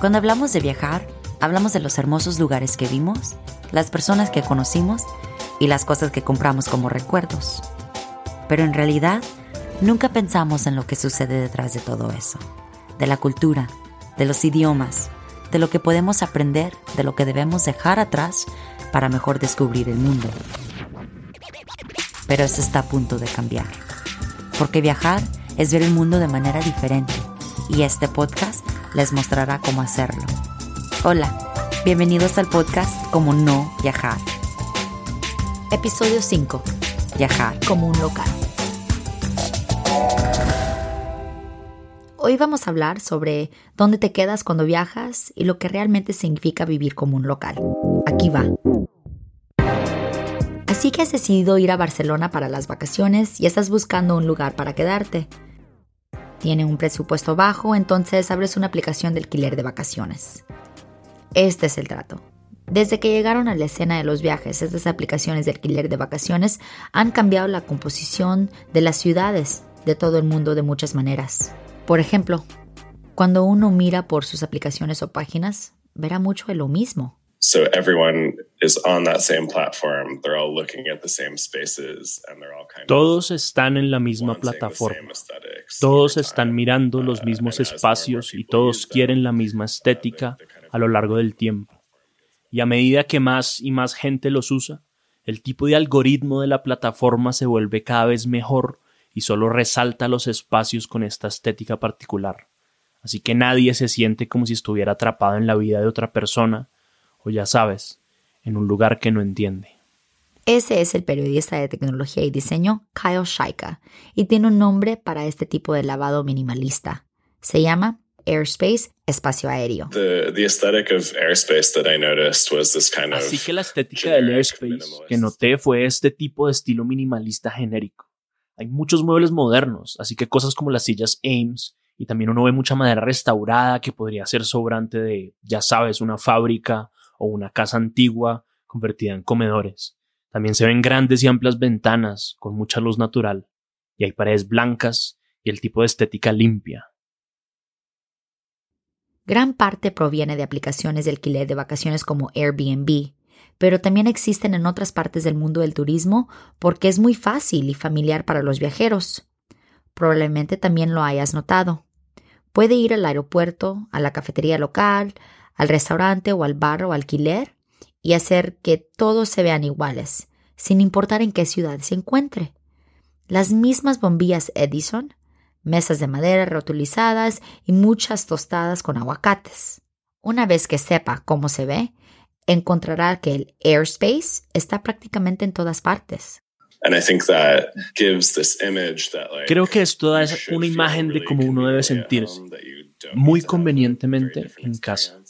Cuando hablamos de viajar, hablamos de los hermosos lugares que vimos, las personas que conocimos y las cosas que compramos como recuerdos. Pero en realidad, nunca pensamos en lo que sucede detrás de todo eso, de la cultura, de los idiomas, de lo que podemos aprender, de lo que debemos dejar atrás para mejor descubrir el mundo. Pero eso está a punto de cambiar, porque viajar es ver el mundo de manera diferente y este podcast les mostrará cómo hacerlo. Hola, bienvenidos al podcast Como No Viajar. Episodio 5. Viajar como un local. Hoy vamos a hablar sobre dónde te quedas cuando viajas y lo que realmente significa vivir como un local. Aquí va. Así que has decidido ir a Barcelona para las vacaciones y estás buscando un lugar para quedarte. Tiene un presupuesto bajo, entonces abres una aplicación de alquiler de vacaciones. Este es el trato. Desde que llegaron a la escena de los viajes, estas aplicaciones de alquiler de vacaciones han cambiado la composición de las ciudades de todo el mundo de muchas maneras. Por ejemplo, cuando uno mira por sus aplicaciones o páginas, verá mucho de lo mismo. Todos están en la misma plataforma. Todos están mirando los mismos espacios y todos quieren la misma estética a lo largo del tiempo. Y a medida que más y más gente los usa, el tipo de algoritmo de la plataforma se vuelve cada vez mejor y solo resalta los espacios con esta estética particular. Así que nadie se siente como si estuviera atrapado en la vida de otra persona, o ya sabes, en un lugar que no entiende. Ese es el periodista de tecnología y diseño Kyle Shaika, y tiene un nombre para este tipo de lavado minimalista. Se llama airspace, espacio aéreo. Así que la estética del airspace que noté fue este tipo de estilo minimalista genérico. Hay muchos muebles modernos, así que cosas como las sillas Ames y también uno ve mucha madera restaurada que podría ser sobrante de, ya sabes, una fábrica o una casa antigua convertida en comedores. También se ven grandes y amplias ventanas con mucha luz natural y hay paredes blancas y el tipo de estética limpia. Gran parte proviene de aplicaciones de alquiler de vacaciones como Airbnb, pero también existen en otras partes del mundo del turismo porque es muy fácil y familiar para los viajeros. Probablemente también lo hayas notado. Puede ir al aeropuerto, a la cafetería local, al restaurante o al bar o alquiler y hacer que todos se vean iguales, sin importar en qué ciudad se encuentre. Las mismas bombillas Edison, mesas de madera reutilizadas y muchas tostadas con aguacates. Una vez que sepa cómo se ve, encontrará que el airspace está prácticamente en todas partes. Creo que esto da una imagen de cómo uno debe sentirse, muy convenientemente en casa.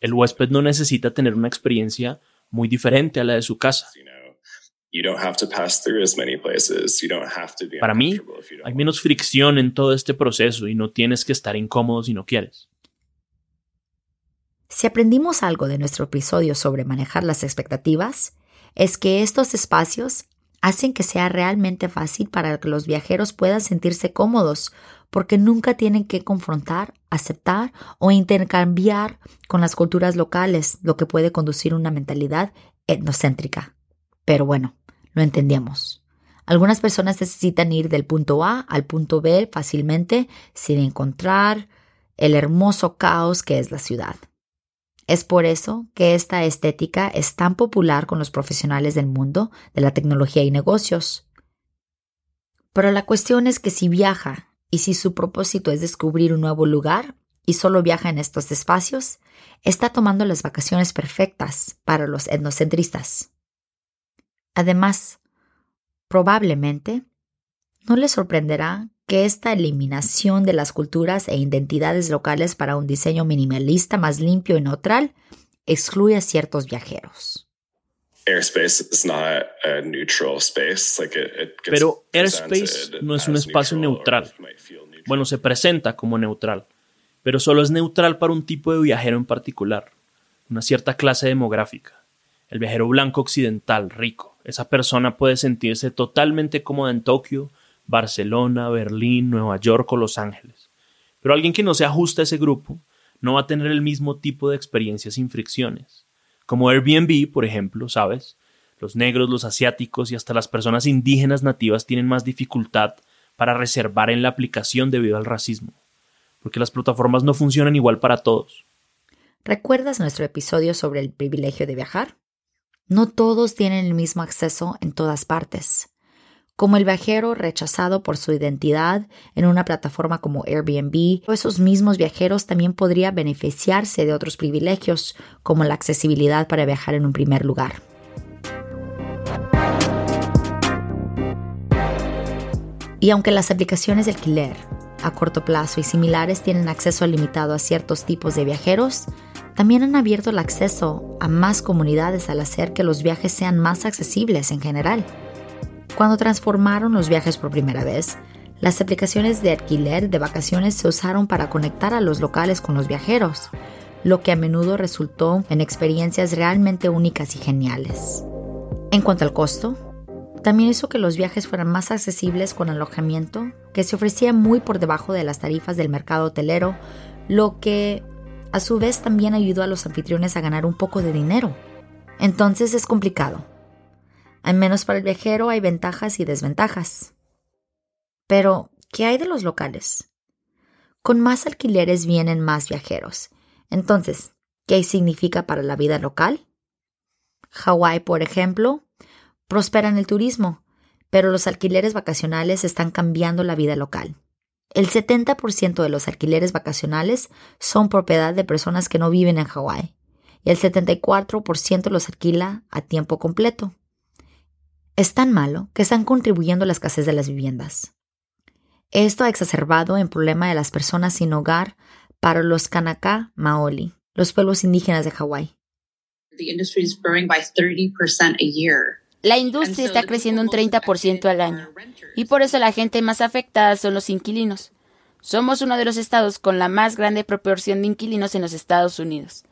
El huésped no necesita tener una experiencia muy diferente a la de su casa. Para mí, hay menos fricción en todo este proceso y no tienes que estar incómodo si no quieres. Si aprendimos algo de nuestro episodio sobre manejar las expectativas, es que estos espacios hacen que sea realmente fácil para que los viajeros puedan sentirse cómodos, porque nunca tienen que confrontar, aceptar o intercambiar con las culturas locales, lo que puede conducir a una mentalidad etnocéntrica. Pero bueno, lo entendemos. Algunas personas necesitan ir del punto A al punto B fácilmente sin encontrar el hermoso caos que es la ciudad. Es por eso que esta estética es tan popular con los profesionales del mundo de la tecnología y negocios. Pero la cuestión es que si viaja y si su propósito es descubrir un nuevo lugar y solo viaja en estos espacios, está tomando las vacaciones perfectas para los etnocentristas. Además, probablemente no le sorprenderá que esta eliminación de las culturas e identidades locales para un diseño minimalista más limpio y neutral excluye a ciertos viajeros. Pero airspace no es un espacio neutral. Bueno, se presenta como neutral, pero solo es neutral para un tipo de viajero en particular, una cierta clase demográfica. El viajero blanco occidental, rico. Esa persona puede sentirse totalmente cómoda en Tokio Barcelona, Berlín, Nueva York o Los Ángeles. Pero alguien que no se ajusta a ese grupo no va a tener el mismo tipo de experiencias sin fricciones. Como Airbnb, por ejemplo, ¿sabes? Los negros, los asiáticos y hasta las personas indígenas nativas tienen más dificultad para reservar en la aplicación debido al racismo, porque las plataformas no funcionan igual para todos. ¿Recuerdas nuestro episodio sobre el privilegio de viajar? No todos tienen el mismo acceso en todas partes. Como el viajero rechazado por su identidad en una plataforma como Airbnb, esos mismos viajeros también podrían beneficiarse de otros privilegios, como la accesibilidad para viajar en un primer lugar. Y aunque las aplicaciones de alquiler a corto plazo y similares tienen acceso limitado a ciertos tipos de viajeros, también han abierto el acceso a más comunidades al hacer que los viajes sean más accesibles en general. Cuando transformaron los viajes por primera vez, las aplicaciones de alquiler de vacaciones se usaron para conectar a los locales con los viajeros, lo que a menudo resultó en experiencias realmente únicas y geniales. En cuanto al costo, también hizo que los viajes fueran más accesibles con alojamiento, que se ofrecía muy por debajo de las tarifas del mercado hotelero, lo que a su vez también ayudó a los anfitriones a ganar un poco de dinero. Entonces es complicado. Al menos para el viajero hay ventajas y desventajas. Pero, ¿qué hay de los locales? Con más alquileres vienen más viajeros. Entonces, ¿qué significa para la vida local? Hawái, por ejemplo, prospera en el turismo, pero los alquileres vacacionales están cambiando la vida local. El 70% de los alquileres vacacionales son propiedad de personas que no viven en Hawái y el 74% los alquila a tiempo completo. Es tan malo que están contribuyendo a la escasez de las viviendas. Esto ha exacerbado el problema de las personas sin hogar para los Kanaka Maoli, los pueblos indígenas de Hawái. La industria está creciendo un 30% al año y por eso la gente más afectada son los inquilinos. Somos uno de los estados con la más grande proporción de inquilinos en los Estados Unidos.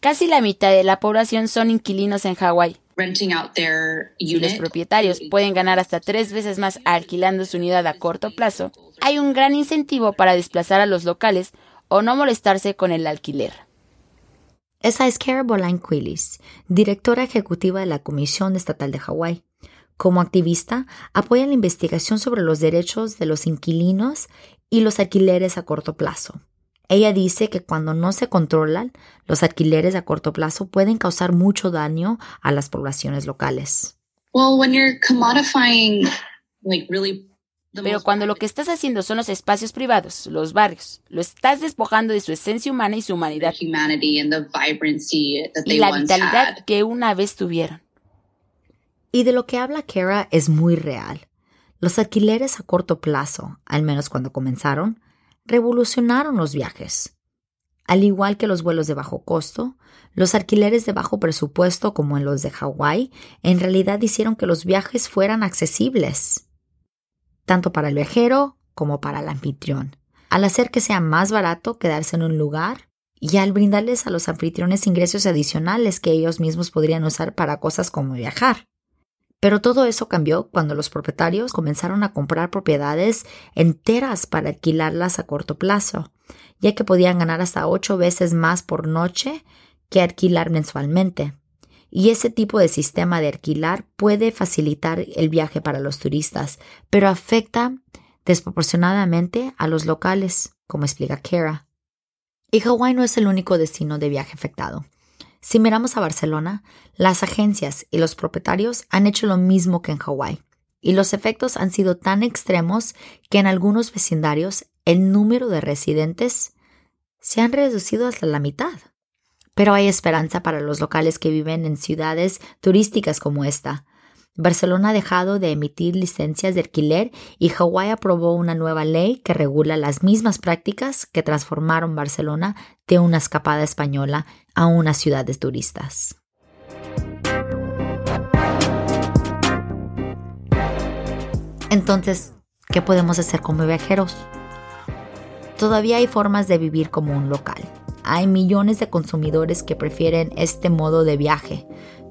Casi la mitad de la población son inquilinos en Hawái. Si los propietarios pueden ganar hasta tres veces más alquilando su unidad a corto plazo, hay un gran incentivo para desplazar a los locales o no molestarse con el alquiler. Esa es Cara Boline Quillis, directora ejecutiva de la Comisión Estatal de Hawái. Como activista, apoya la investigación sobre los derechos de los inquilinos y los alquileres a corto plazo. Ella dice que cuando no se controlan, los alquileres a corto plazo pueden causar mucho daño a las poblaciones locales. Well, when you're like really pero cuando lo que estás haciendo son los espacios privados, los barrios, lo estás despojando de su esencia humana y su humanidad. y la vitalidad que una vez tuvieron. Y de lo que habla Kara es muy real. Los alquileres a corto plazo, al menos cuando comenzaron, revolucionaron los viajes. Al igual que los vuelos de bajo costo, los alquileres de bajo presupuesto como en los de Hawái en realidad hicieron que los viajes fueran accesibles tanto para el viajero como para el anfitrión, al hacer que sea más barato quedarse en un lugar y al brindarles a los anfitriones ingresos adicionales que ellos mismos podrían usar para cosas como viajar. Pero todo eso cambió cuando los propietarios comenzaron a comprar propiedades enteras para alquilarlas a corto plazo, ya que podían ganar hasta ocho veces más por noche que alquilar mensualmente y ese tipo de sistema de alquilar puede facilitar el viaje para los turistas, pero afecta desproporcionadamente a los locales, como explica Kara. Y Hawái no es el único destino de viaje afectado. Si miramos a Barcelona, las agencias y los propietarios han hecho lo mismo que en Hawái, y los efectos han sido tan extremos que en algunos vecindarios el número de residentes se han reducido hasta la mitad. Pero hay esperanza para los locales que viven en ciudades turísticas como esta. Barcelona ha dejado de emitir licencias de alquiler y Hawái aprobó una nueva ley que regula las mismas prácticas que transformaron Barcelona de una escapada española a una ciudad de turistas. Entonces, ¿qué podemos hacer como viajeros? Todavía hay formas de vivir como un local hay millones de consumidores que prefieren este modo de viaje.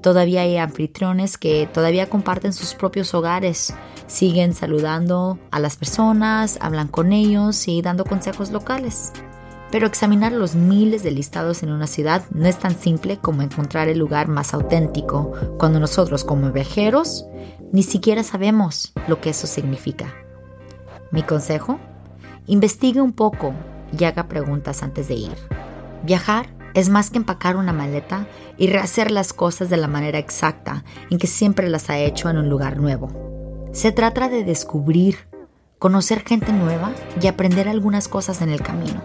Todavía hay anfitriones que todavía comparten sus propios hogares, siguen saludando a las personas, hablan con ellos y dando consejos locales. Pero examinar los miles de listados en una ciudad no es tan simple como encontrar el lugar más auténtico, cuando nosotros como viajeros ni siquiera sabemos lo que eso significa. Mi consejo, investigue un poco y haga preguntas antes de ir. Viajar es más que empacar una maleta y rehacer las cosas de la manera exacta en que siempre las ha hecho en un lugar nuevo. Se trata de descubrir, conocer gente nueva y aprender algunas cosas en el camino.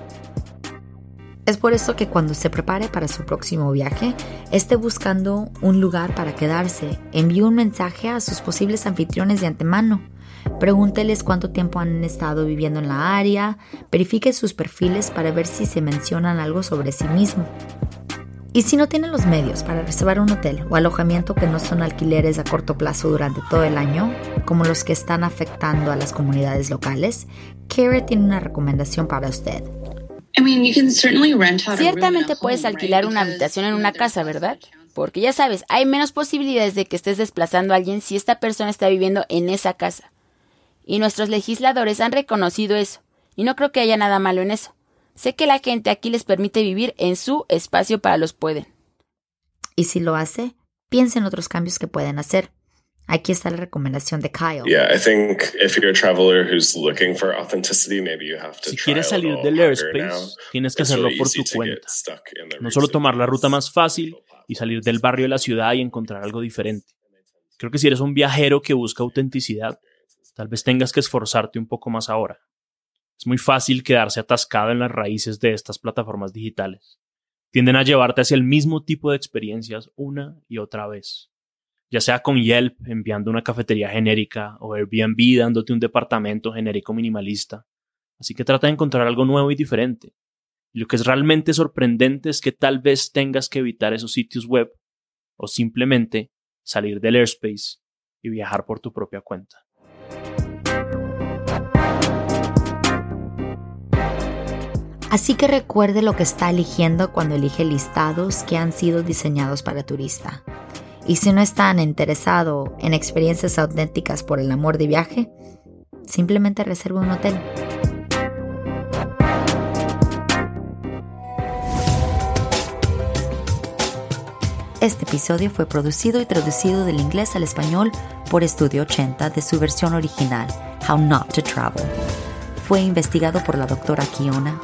Es por eso que cuando se prepare para su próximo viaje, esté buscando un lugar para quedarse, envíe un mensaje a sus posibles anfitriones de antemano. Pregúnteles cuánto tiempo han estado viviendo en la área, verifique sus perfiles para ver si se mencionan algo sobre sí mismo. Y si no tienen los medios para reservar un hotel o alojamiento que no son alquileres a corto plazo durante todo el año, como los que están afectando a las comunidades locales, Care tiene una recomendación para usted. Ciertamente puedes alquilar una habitación en una casa, ¿verdad? Porque ya sabes, hay menos posibilidades de que estés desplazando a alguien si esta persona está viviendo en esa casa. Y nuestros legisladores han reconocido eso, y no creo que haya nada malo en eso. Sé que la gente aquí les permite vivir en su espacio para los pueden. Y si lo hace, piensa en otros cambios que pueden hacer. Aquí está la recomendación de Kyle. Si quieres salir del airspace, tienes que hacerlo por tu cuenta. No solo tomar la ruta más fácil y salir del barrio de la ciudad y encontrar algo diferente. Creo que si eres un viajero que busca autenticidad, tal vez tengas que esforzarte un poco más ahora. Es muy fácil quedarse atascado en las raíces de estas plataformas digitales. Tienden a llevarte hacia el mismo tipo de experiencias una y otra vez ya sea con Yelp enviando una cafetería genérica o Airbnb dándote un departamento genérico minimalista. Así que trata de encontrar algo nuevo y diferente. Y lo que es realmente sorprendente es que tal vez tengas que evitar esos sitios web o simplemente salir del airspace y viajar por tu propia cuenta. Así que recuerde lo que está eligiendo cuando elige listados que han sido diseñados para turista. Y si no están interesados en experiencias auténticas por el amor de viaje, simplemente reserve un hotel. Este episodio fue producido y traducido del inglés al español por Estudio 80 de su versión original, How Not to Travel. Fue investigado por la doctora Kiona.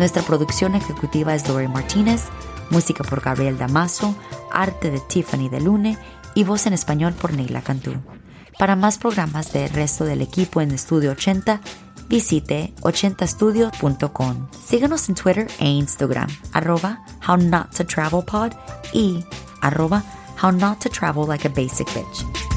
Nuestra producción ejecutiva es Lori Martínez, música por Gabriel Damaso, arte de Tiffany de Lune y voz en español por Neila Cantú. Para más programas del resto del equipo en Estudio 80, visite 80studio.com. Síganos en Twitter e Instagram, arroba how not to travel pod y arroba how not to travel like a basic bitch.